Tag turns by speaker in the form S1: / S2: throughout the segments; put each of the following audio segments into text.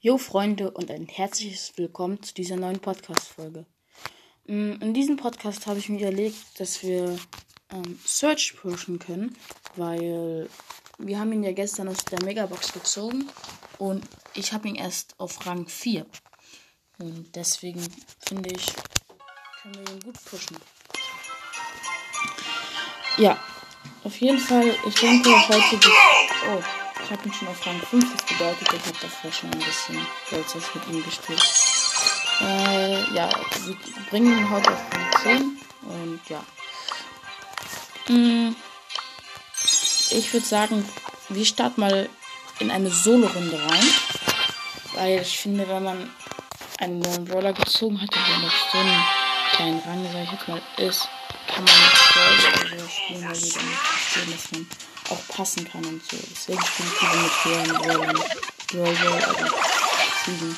S1: Jo Freunde und ein herzliches Willkommen zu dieser neuen Podcast-Folge. Mm, in diesem Podcast habe ich mir überlegt, dass wir ähm, Search pushen können, weil wir haben ihn ja gestern aus der Megabox gezogen und ich habe ihn erst auf Rang 4. Und deswegen finde ich, können wir ihn gut pushen. Ja, auf jeden Fall, ich denke heute... Oh. Ich habe ihn schon auf Rang 5, das bedeutet, ich habe davor schon ein bisschen Holzers mit ihm gespielt. Äh, ja, wir bringen ihn heute auf Rang 10 und ja. Hm, ich würde sagen, wir starten mal in eine Solo-Runde rein. Weil ich finde, wenn man einen neuen Brawler gezogen hat, der noch so einen kleinen Rang, sag ich jetzt mal, ist, kann man nicht Brawler oder so spielen, weil wir dann nicht verstehen, dass man auch passen kann und so. Deswegen spiele ich lieber mit höheren Brawlern. Brawler oder Ziegen.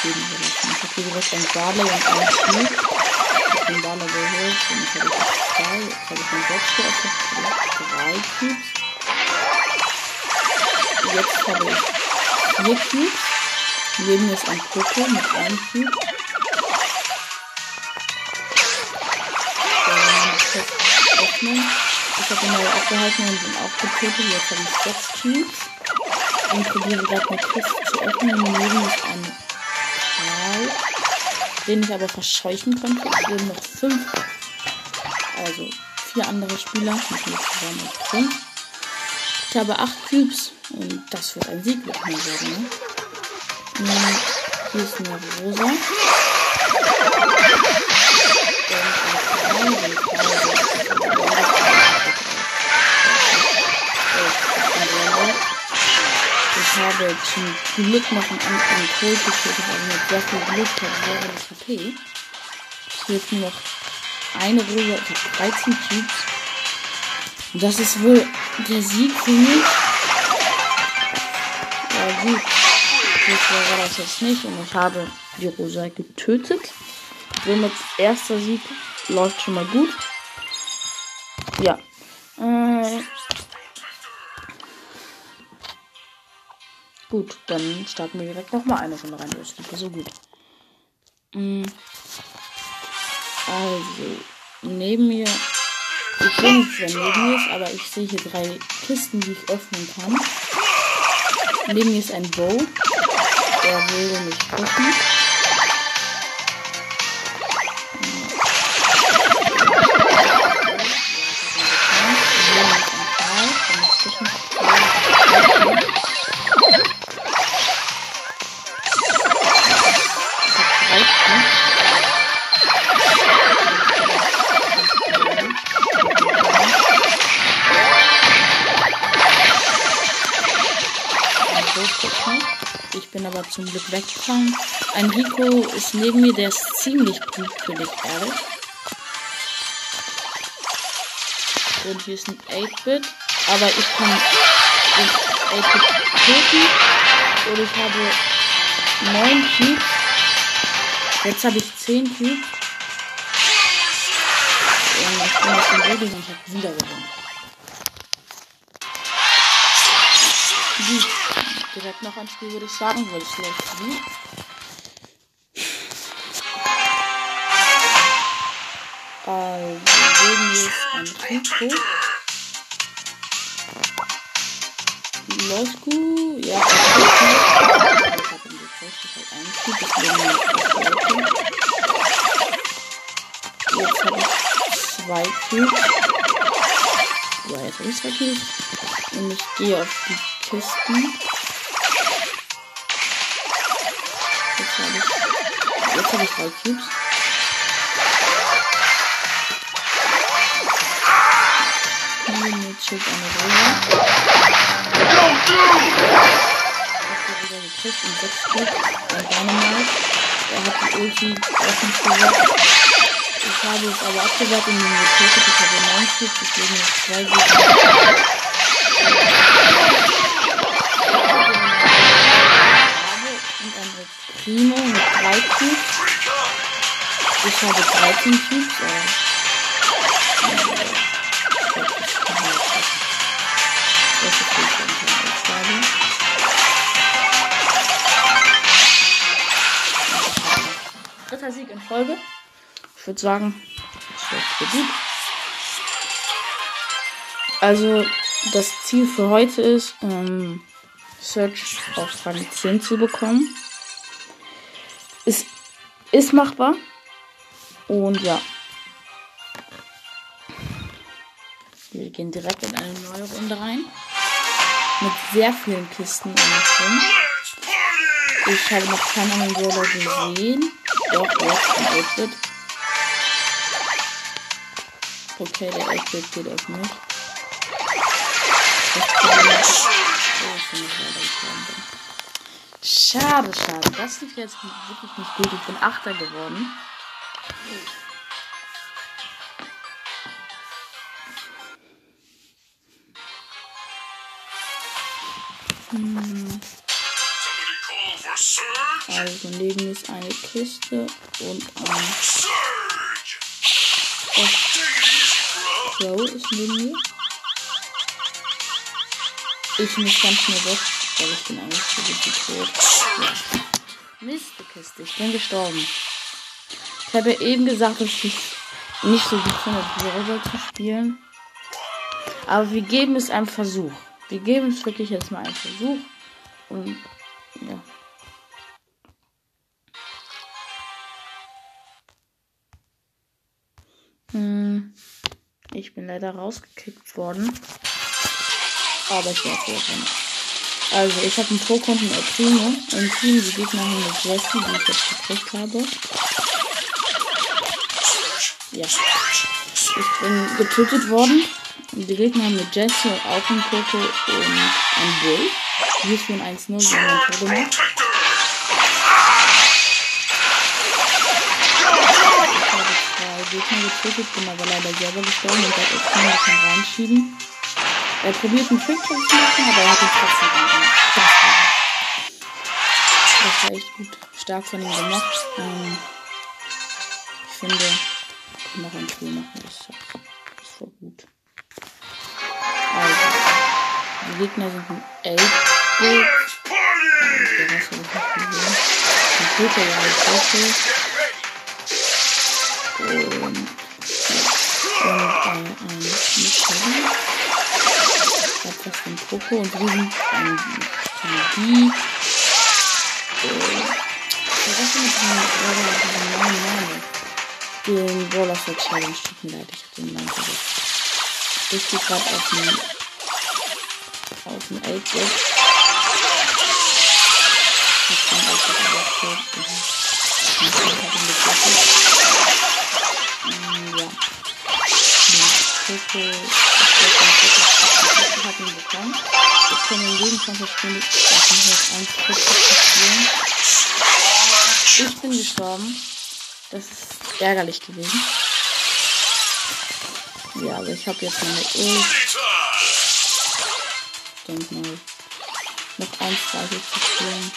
S1: Ziegen Ich habe hier direkt einen Barley und einen Spiel. Ich habe den Barley geholt und ich habe zwei. Jetzt habe ich einen Boxer auf drei Cubes. Jetzt habe ich vier Cubes. Neben mir ist ein Poco mit einem Cube. Da werden wir das öffnen. Ich habe mal aufgehalten und ihn auch getötet. Jetzt habe ich sechs Cubes. Und probiere gerade eine Kiste zu öffnen. Neben ist ein Karl, den ich aber verscheuchen konnte. Es wurden noch fünf. Also vier andere Spieler. Mit fünf. Ich habe acht Cubes. Und das wird ein Sieg, wird mal sagen. Ne? Hier ist eine Rosa. Ich habe zum Glück noch einen anderen Code getötet, also mit sehr viel Glück habe ich HP. Es wird nur noch eine Rose, ich habe 13 Cubes. Und das ist wohl der Sieg für mich. Ja gut, jetzt war das jetzt nicht und ich habe die Rosa getötet. Somit erster Sieg läuft schon mal gut. Ja. Äh, Gut, dann starten wir direkt nochmal eine Runde rein. Das ist so gut. Mm. Also, neben mir. Ich sehe nicht, wer neben mir ist, aber ich sehe hier drei Kisten, die ich öffnen kann. Neben mir ist ein Bow. Der will mich pushen. Aber zum Glück weggefahren. Ein Rico ist neben mir, der ist ziemlich dich, ehrlich. Und hier ist ein 8-Bit. Aber ich kann den 8-Bit töten. Und ich habe 9 Cubes. Jetzt habe ich 10 Cubes. Und ich bin auf dem Boden und habe wieder gewonnen. Gut direkt noch ein Spiel, würde ich sagen, weil es läuft wie. Also, wir jetzt ein Rico. Läuft gut. Ja. Ich habe ihn getäuscht, das halt ein Typ, deswegen Jetzt habe ich zwei Cubes. Ja, jetzt habe ich zwei Cubes. Und ich gehe auf die Kisten. Jetzt habe ich drei Cubes. Jetzt steht eine Drohne. Ich wieder gekriegt und sechs Stück. Ein Dynamite. Er hat die Ulti auch. Ich habe es aber abgewehrt und ihn getötet. Ich habe 9 Stück, deswegen noch zwei Gegner. Primo mit 3 Cubes. Ich habe 13 Cubes. Äh. Das ist die Dritter Sieg in Folge. Ich würde sagen, das wird für gut. Also, das Ziel für heute ist, ähm, Search auf Rang 10 zu bekommen. Ist, machbar. Und ja. Wir gehen direkt in eine neue Runde rein. Mit sehr vielen Kisten um. Ich habe noch keinen anderen gesehen. Doch, jetzt ein 8-Bit. Okay, der 8-Bit geht auf mich. Schade, schade. Das lief jetzt wirklich nicht gut. Ich bin Achter geworden. Hm. Also neben ist eine Kiste und ein Crow ist neben mir. Ich muss ganz schnell weg, weil ich bin eigentlich so gut tot. Ja. Mistekiste, ich bin gestorben. Ich habe ja eben gesagt, dass ich nicht so gut finde, Brawler zu spielen. Aber wir geben es einen Versuch. Wir geben es wirklich jetzt mal einen Versuch. Und ja. Hm, ich bin leider rausgekickt worden. Aber ich werde wieder drin. Also, ich habe einen Poco und einen Primo. Im Team die Gegner haben eine Jessie, die ich jetzt gekriegt habe. Ja. Ich bin getötet worden. Die Gegner haben eine Jessie und auch einen Poco und einen Bull. Wir führen 1-0, wir haben ein Tor gemacht. Ich habe zwei Gegner getötet, bin aber leider selber gestorben und El Primo kann reinschieben. Er probiert einen Trick zu machen, aber er hat ihn trotzdem reingemacht. Das war echt gut stark von ihm gemacht. Ähm, ich finde, ich kann noch ein Tool machen. Das das voll gut. Also, die Gegner sind ein 8 Bit. Der Rest habe ich nicht gesehen. Ein Tote, ja, ein Tote. Und, und ein, ein Mitteln etwas von Poco und drüben ein Candy. Was ist mit diesem neuen Name? Den Brawler für Challenge. Tut mir leid, ich hab den Namen vergessen. Ich gehe gerade auf den auf den 8-Bit. Hab den 8-Bit kann in jedem 20 Stunden spielen. Ich bin gestorben. Das ist ärgerlich gewesen. Ja, aber ich habe jetzt meine Ult. Ich denke mal, noch 1, 2 zu spielen.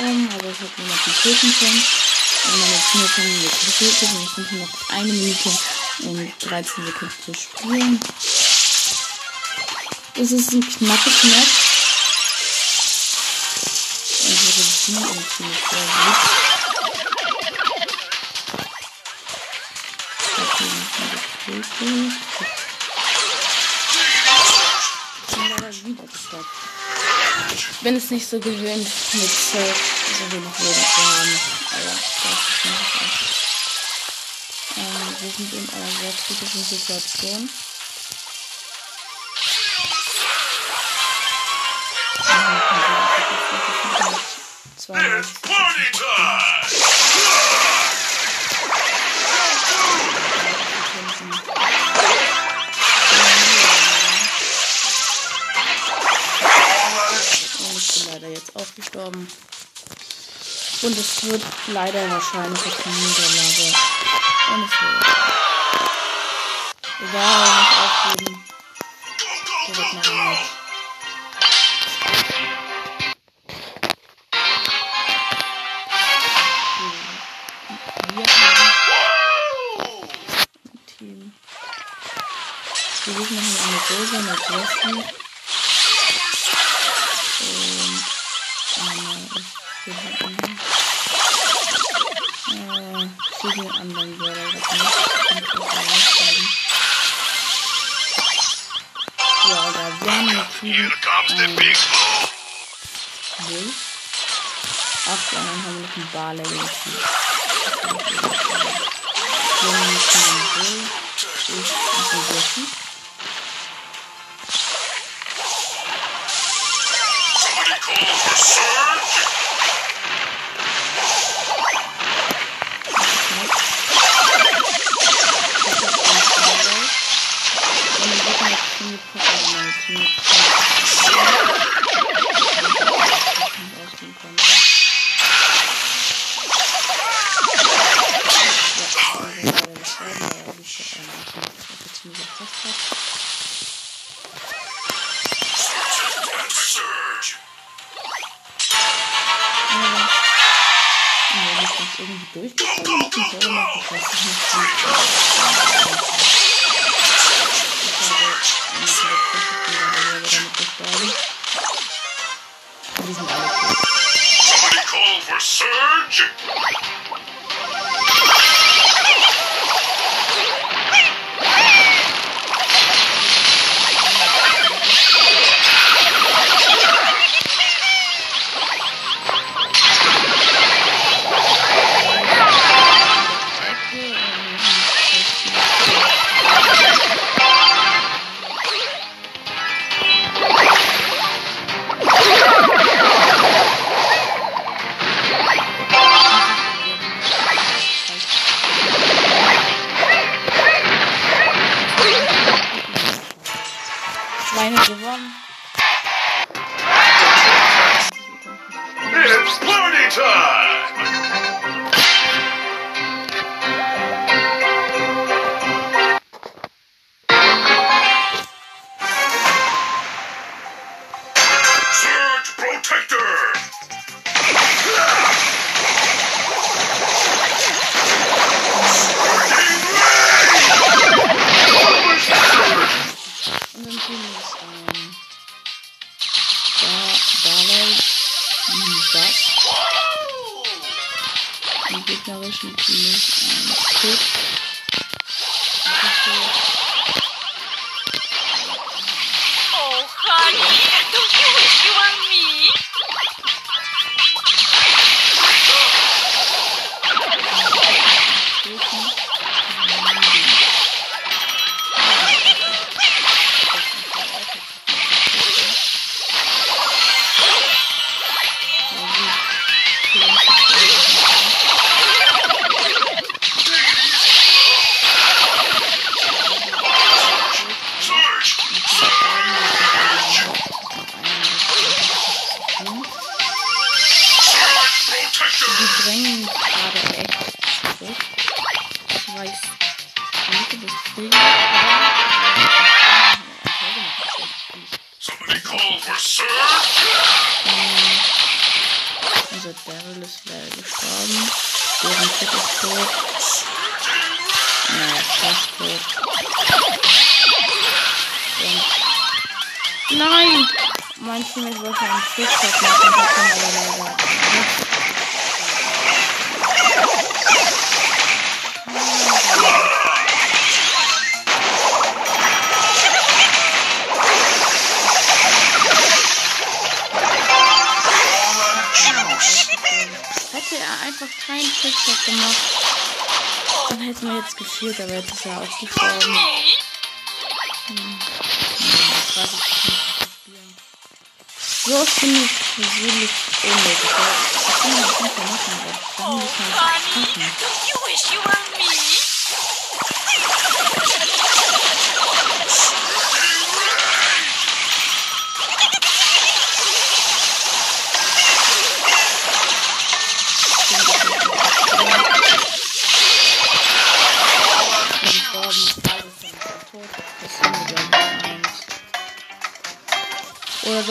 S1: gestorben, aber ich habe jemanden töten können. Und meine Teammates haben ihn getötet und es sind noch eine Minute und 13 Sekunden zu spielen. Es ist ein knappes Match. Unsere Team und sehr gut. Ich bin es nicht so gewöhnt, mit so wenig Leben zu haben. Ist nicht echt. Ähm, wir sind in einer sehr kritischen Situation. jetzt auch gestorben. Und es wird leider wahrscheinlich jetzt eine Niederlage. Und es wird. Egal, nicht aufgeben. Wird noch ein Match. Wir Gegner haben eine Rosa, eine Jessie. Kann mal aufschreiben. Ja, da wir haben Team.
S2: Here comes the big.
S1: Wolf. Ach, ja, dann haben wir noch einen Barley. Wir haben jetzt einen Wolf. Ich einen Jessie.
S2: Somebody call for surge.
S1: Irgendwie durchgekommen ist und selber macht, ich weiß nicht. Gestorben. Die sind alle tot.
S2: Somebody call for surge.
S1: Team ist ein Kit. Unser Daryl ist leider gestorben. Deren Kit ist tot. Naja, fast tot. Und Nein! Mein Teammate wollte einen Trickshot machen, hat dann aber leider er einfach keinen Trickshot gemacht, dann hätten wir jetzt geführt, aber jetzt ist er ausgestorben. Das nicht spielen. So finde ich persönlich unnötig. Ich kann das nicht machen, aber ich kann nicht
S3: Honey,
S1: machen.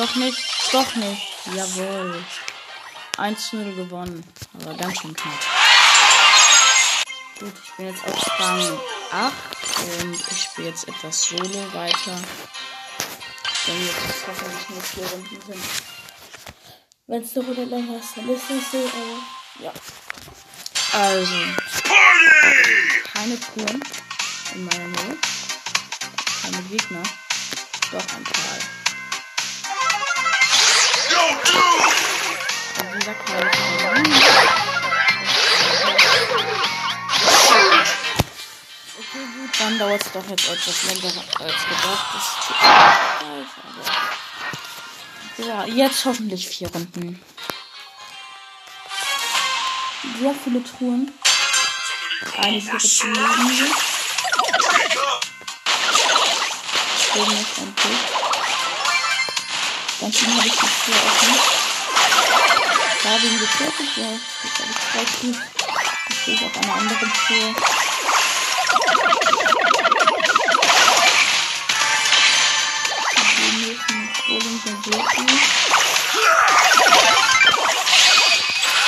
S3: Doch nicht? Doch nicht. Jawohl. 1-0 gewonnen. Aber ganz schön knapp.
S1: Gut, ich bin jetzt auf Rang 8 und ich spiele jetzt etwas Solo weiter. Wenn jetzt hoffentlich nur vier Runden sind. Wenn es eine Runde länger ist, dann ist es so, aber ja. Also, keine Touren in meiner Nähe. Keine Gegner. Doch ein paar. Okay, gut, dann dauert es doch jetzt etwas länger als gedacht. Ja, jetzt hoffentlich vier Runden. Sehr viele Truhen. Eine zu liegen. Oben ist ein Tisch. Dann schon habe ich die Tür offen. Da habe ich getötet, ja. Jetzt habe ich zwei Cubes. Jetzt stehe ich auf einer anderen Tür. Die nächsten Golem.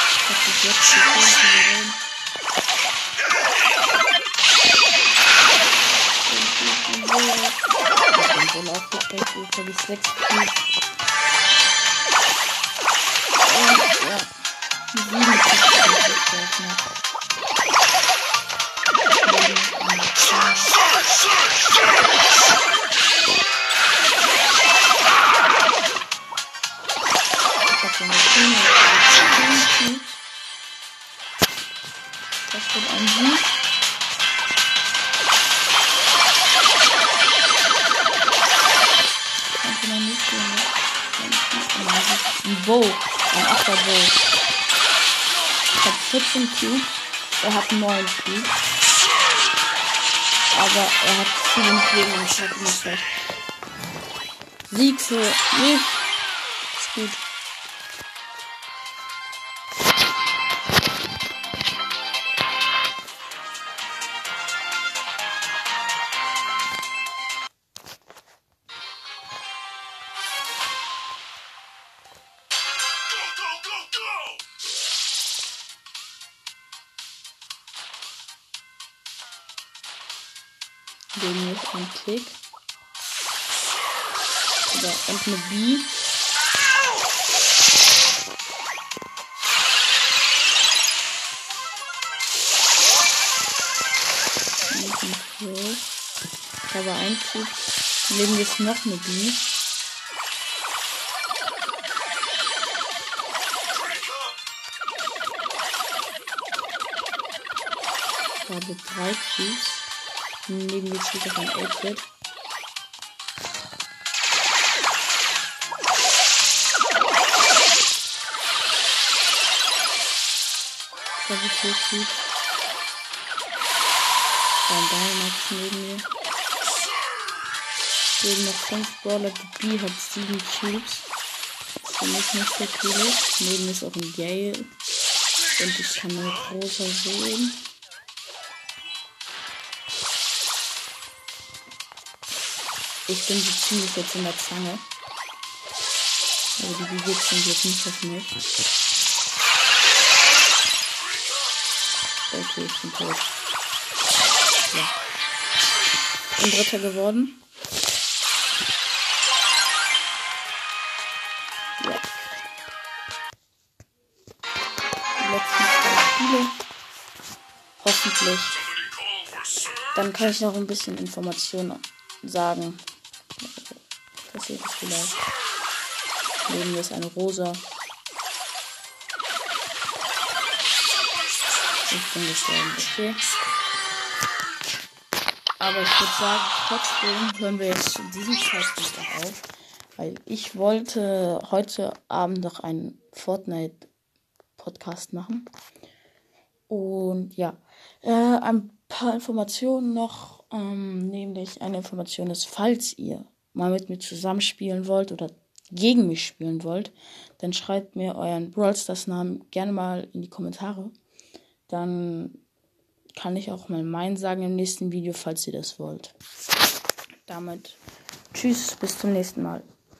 S1: Ich hab bis jetzt Ich bin wohl aufgekriegt, jetzt habe ich sechs Cubes. Und Cubes Cubes. Ein Sieg. Kannst du noch nicht sehen, ne? Ein Bow. Ein 8er Bow. Ich hab 14 Cubes. Er hat 9 Cubes. Aber er hat 7 Leben und ich hab immer schlecht. Sieg für mich. Gegen mich ein Tick. Oder und eine B. Ich habe einen. Neben mir ist noch eine B. Ich habe drei Cubes. Neben mir steht noch ein 8-Bit. Ich habe vier Cubes. Ein Dynamax neben mir. Neben noch 5 Brawler. Die B hat 7 Cubes. Das mich nicht so cool ist. Neben ist auch ein Gale. Und ich kann mit rosa sehen. Ich bin so ziemlich jetzt in der Zange. Aber die bewegt sind jetzt nicht auf mich. Okay, ich bin tot. Ja. Bin Dritter geworden. Ja. Die letzten zwei Spiele. Hoffentlich. Dann kann ich noch ein bisschen Informationen sagen. Passiert es vielleicht. Neben mir ist eine rosa. Ich bin gestorben, okay. Aber ich würde sagen, trotzdem hören wir jetzt zu diesem auf. Weil ich wollte heute Abend noch einen Fortnite-Podcast machen. Und ja, äh, ein paar Informationen noch. Ähm, nämlich eine Information ist, falls ihr mal mit mir zusammenspielen wollt oder gegen mich spielen wollt, dann schreibt mir euren Brawl Stars Namen gerne mal in die Kommentare. Dann kann ich auch mal meinen sagen im nächsten Video, falls ihr das wollt. Damit tschüss, bis zum nächsten Mal.